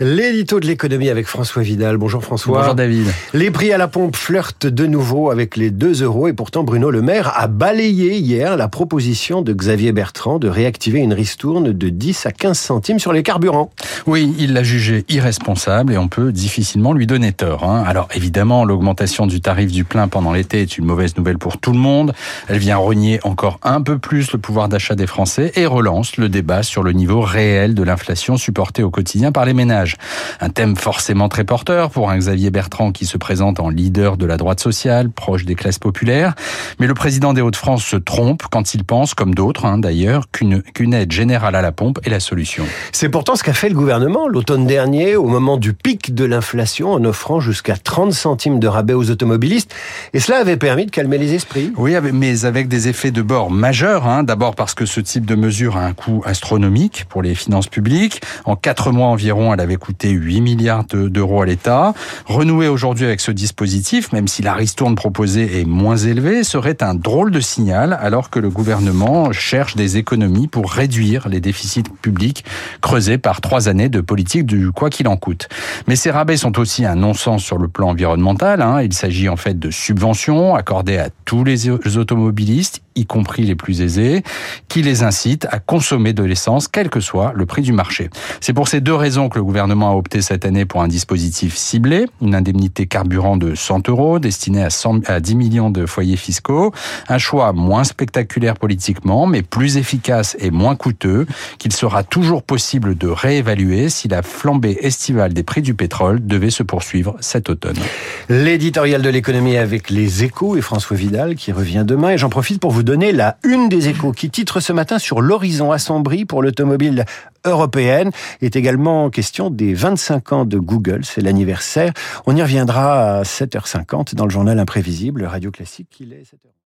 L'édito de l'économie avec François Vidal. Bonjour François. Bonjour David. Les prix à la pompe flirtent de nouveau avec les 2 euros et pourtant Bruno Le Maire a balayé hier la proposition de Xavier Bertrand de réactiver une ristourne de 10 à 15 centimes sur les carburants. Oui, il l'a jugé irresponsable et on peut difficilement lui donner tort. Hein. Alors évidemment, l'augmentation du tarif du plein pendant l'été est une mauvaise nouvelle pour tout le monde. Elle vient renier encore un peu plus le pouvoir d'achat des Français et relance le débat sur le niveau réel de l'inflation supportée au quotidien par les ménages. Un thème forcément très porteur pour un Xavier Bertrand qui se présente en leader de la droite sociale, proche des classes populaires. Mais le président des Hauts-de-France se trompe quand il pense, comme d'autres hein, d'ailleurs, qu'une aide générale à la pompe est la solution. C'est pourtant ce qu'a fait le gouvernement l'automne dernier au moment du pic de l'inflation en offrant jusqu'à 30 centimes de rabais aux automobilistes. Et cela avait permis de calmer les esprits. Oui, mais avec des effets de bord majeurs. Hein. D'abord parce que ce type de mesure a un coût astronomique pour les finances publiques. En quatre mois environ, elle avait coûté 8 milliards d'euros à l'État. Renouer aujourd'hui avec ce dispositif, même si la ristourne proposée est moins élevée, serait un drôle de signal alors que le gouvernement cherche des économies pour réduire les déficits publics creusés par trois années de politique du quoi qu'il en coûte. Mais ces rabais sont aussi un non-sens sur le plan environnemental. Hein. Il s'agit en fait de subventions accordées à tous les automobilistes, y compris les plus aisés, qui les incitent à consommer de l'essence, quel que soit le prix du marché. C'est pour ces deux raisons que le gouvernement a opté cette année pour un dispositif ciblé, une indemnité carburant de 100 euros destinée à, 100, à 10 millions de foyers fiscaux, un choix moins spectaculaire politiquement, mais plus efficace et moins coûteux, qu'il sera toujours possible de réévaluer si la flambée estivale des prix du pétrole devait se poursuivre cet automne. L'éditorial de l'économie avec les échos et François Vidal qui revient demain. Et j'en profite pour vous donner la une des échos qui titre ce matin sur l'horizon assombri pour l'automobile européenne. est également question des 25 ans de Google, c'est l'anniversaire. On y reviendra à 7h50 dans le journal imprévisible Radio Classique. Il est 7h.